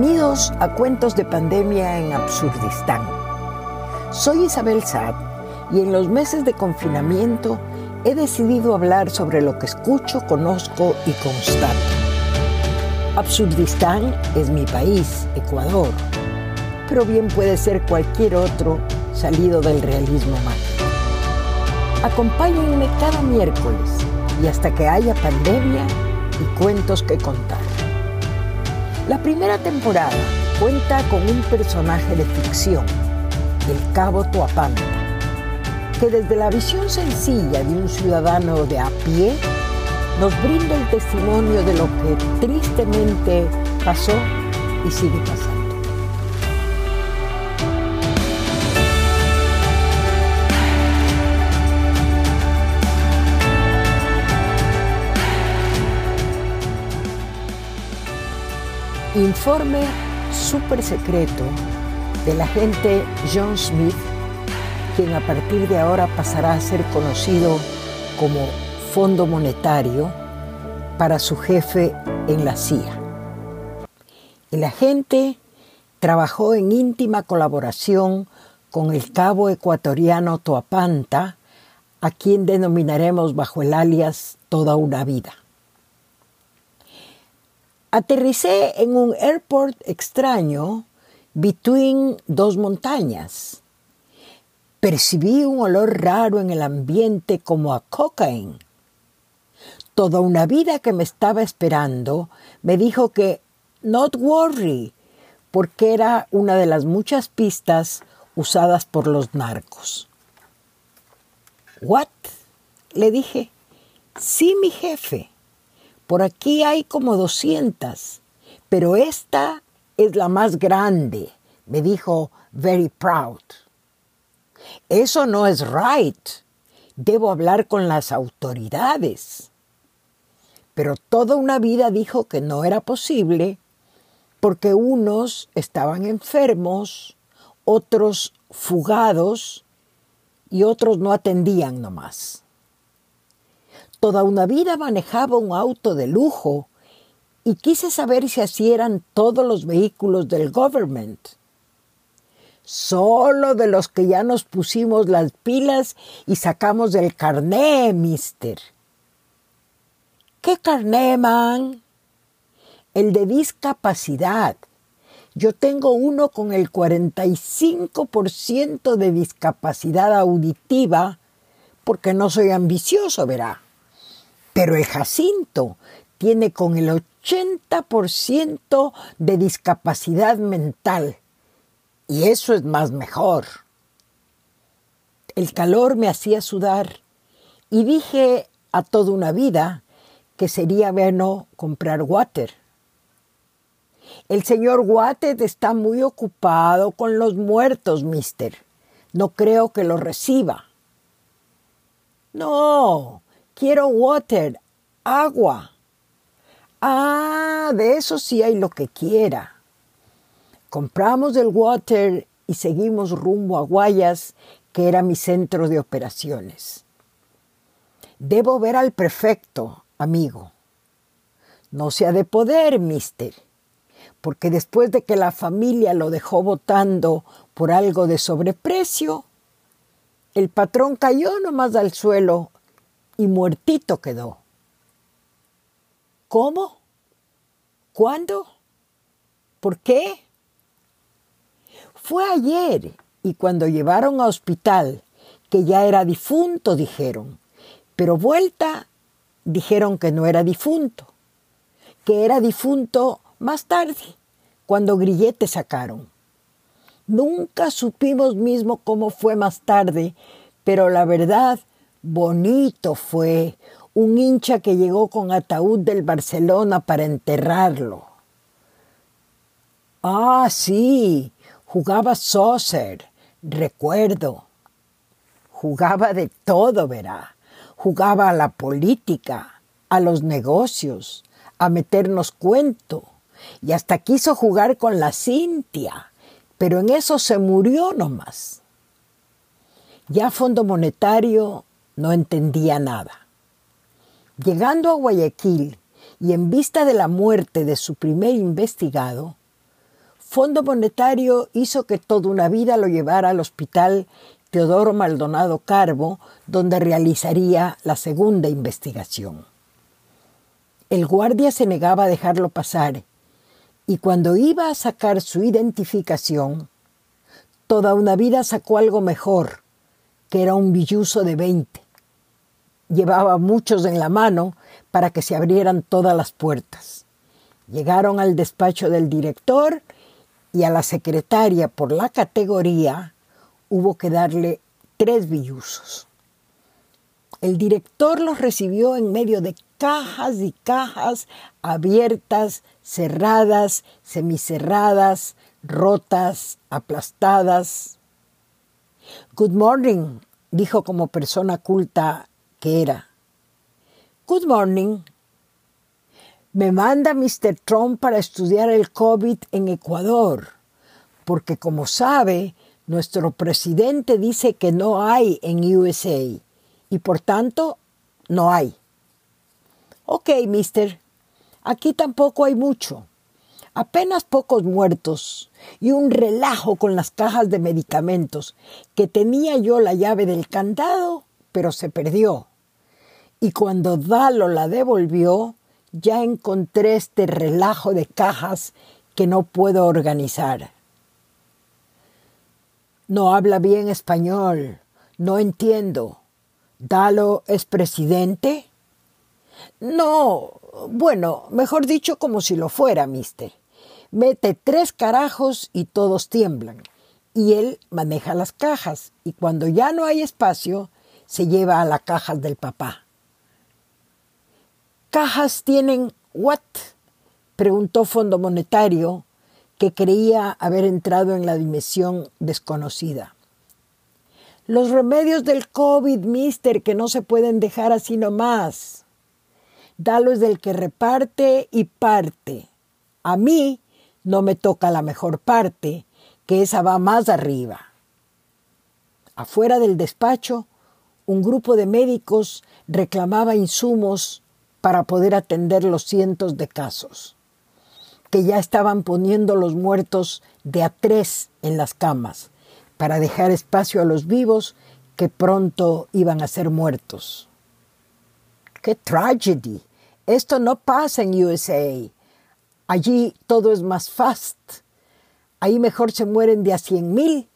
Bienvenidos a Cuentos de Pandemia en Absurdistán. Soy Isabel Saad y en los meses de confinamiento he decidido hablar sobre lo que escucho, conozco y constato. Absurdistán es mi país, Ecuador, pero bien puede ser cualquier otro salido del realismo mágico. Acompáñenme cada miércoles y hasta que haya pandemia y cuentos que contar. La primera temporada cuenta con un personaje de ficción, el cabo Tuapanta, que desde la visión sencilla de un ciudadano de a pie nos brinda el testimonio de lo que tristemente pasó y sigue pasando. Informe súper secreto del agente John Smith, quien a partir de ahora pasará a ser conocido como Fondo Monetario para su jefe en la CIA. El agente trabajó en íntima colaboración con el cabo ecuatoriano Toapanta, a quien denominaremos bajo el alias Toda una vida. Aterricé en un airport extraño between dos montañas. Percibí un olor raro en el ambiente como a cocaine. Toda una vida que me estaba esperando me dijo que not worry, porque era una de las muchas pistas usadas por los narcos. ¿What? Le dije. Sí, mi jefe. Por aquí hay como 200, pero esta es la más grande, me dijo very proud. Eso no es right. Debo hablar con las autoridades. Pero toda una vida dijo que no era posible porque unos estaban enfermos, otros fugados y otros no atendían nomás. Toda una vida manejaba un auto de lujo y quise saber si así eran todos los vehículos del government. Solo de los que ya nos pusimos las pilas y sacamos del carné, mister. ¿Qué carné, man? El de discapacidad. Yo tengo uno con el 45% de discapacidad auditiva porque no soy ambicioso, verá. Pero el Jacinto tiene con el 80% de discapacidad mental. Y eso es más mejor. El calor me hacía sudar y dije a toda una vida que sería bueno comprar water. El señor Water está muy ocupado con los muertos, mister. No creo que lo reciba. No, Quiero water, agua. Ah, de eso sí hay lo que quiera. Compramos el water y seguimos rumbo a Guayas, que era mi centro de operaciones. Debo ver al prefecto, amigo. No sea de poder, mister, porque después de que la familia lo dejó votando por algo de sobreprecio, el patrón cayó nomás al suelo y muertito quedó. ¿Cómo? ¿Cuándo? ¿Por qué? Fue ayer y cuando llevaron a hospital, que ya era difunto, dijeron, pero vuelta dijeron que no era difunto, que era difunto más tarde, cuando Grillete sacaron. Nunca supimos mismo cómo fue más tarde, pero la verdad Bonito fue un hincha que llegó con ataúd del Barcelona para enterrarlo. Ah, sí, jugaba soccer, recuerdo. Jugaba de todo, verá. Jugaba a la política, a los negocios, a meternos cuento. Y hasta quiso jugar con la Cintia, pero en eso se murió nomás. Ya Fondo Monetario no entendía nada. Llegando a Guayaquil y en vista de la muerte de su primer investigado, Fondo Monetario hizo que toda una vida lo llevara al hospital Teodoro Maldonado Carbo, donde realizaría la segunda investigación. El guardia se negaba a dejarlo pasar y cuando iba a sacar su identificación, toda una vida sacó algo mejor, que era un billuso de 20. Llevaba muchos en la mano para que se abrieran todas las puertas. Llegaron al despacho del director y a la secretaria por la categoría hubo que darle tres billusos. El director los recibió en medio de cajas y cajas abiertas, cerradas, semicerradas, rotas, aplastadas. Good morning, dijo como persona culta que era. Good morning. Me manda Mr. Trump para estudiar el COVID en Ecuador, porque como sabe, nuestro presidente dice que no hay en USA y por tanto no hay. Ok, mister, aquí tampoco hay mucho. Apenas pocos muertos y un relajo con las cajas de medicamentos, que tenía yo la llave del candado, pero se perdió. Y cuando Dalo la devolvió, ya encontré este relajo de cajas que no puedo organizar. No habla bien español, no entiendo. ¿Dalo es presidente? No, bueno, mejor dicho como si lo fuera, mister. Mete tres carajos y todos tiemblan. Y él maneja las cajas y cuando ya no hay espacio, se lleva a las cajas del papá. ¿Cajas tienen what? preguntó Fondo Monetario, que creía haber entrado en la dimensión desconocida. Los remedios del COVID, mister, que no se pueden dejar así nomás. Dalo es del que reparte y parte. A mí no me toca la mejor parte, que esa va más arriba. Afuera del despacho, un grupo de médicos reclamaba insumos para poder atender los cientos de casos, que ya estaban poniendo los muertos de a tres en las camas, para dejar espacio a los vivos que pronto iban a ser muertos. ¡Qué tragedy! Esto no pasa en USA. Allí todo es más fast. Ahí mejor se mueren de a cien mil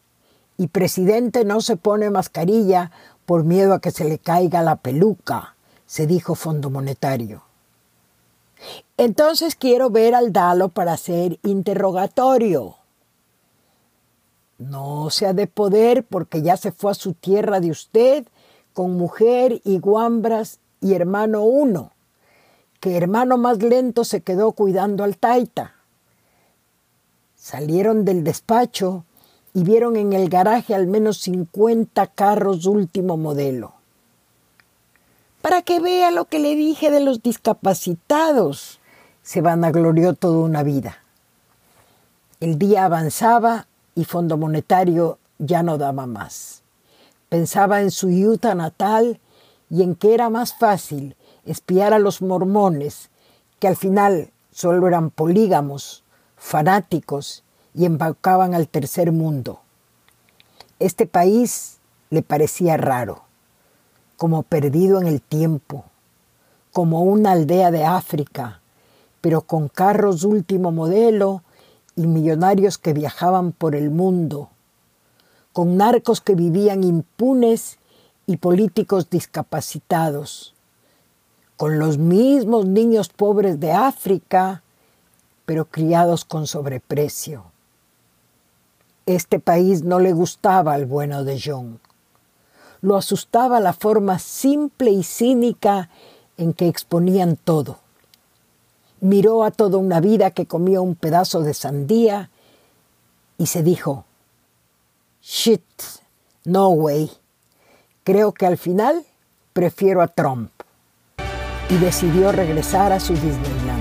y presidente no se pone mascarilla por miedo a que se le caiga la peluca, se dijo Fondo Monetario. Entonces quiero ver al Dalo para hacer interrogatorio. No sea de poder porque ya se fue a su tierra de usted con mujer y guambras y hermano uno, que hermano más lento se quedó cuidando al taita. Salieron del despacho y vieron en el garaje al menos 50 carros último modelo. Para que vea lo que le dije de los discapacitados, se vanaglorió toda una vida. El día avanzaba y Fondo Monetario ya no daba más. Pensaba en su Utah natal y en que era más fácil espiar a los mormones, que al final solo eran polígamos, fanáticos y embarcaban al tercer mundo. Este país le parecía raro, como perdido en el tiempo, como una aldea de África, pero con carros último modelo y millonarios que viajaban por el mundo, con narcos que vivían impunes y políticos discapacitados, con los mismos niños pobres de África, pero criados con sobreprecio. Este país no le gustaba al bueno de John. Lo asustaba la forma simple y cínica en que exponían todo miró a toda una vida que comía un pedazo de sandía y se dijo, shit, no way, creo que al final prefiero a Trump. Y decidió regresar a su Disneyland.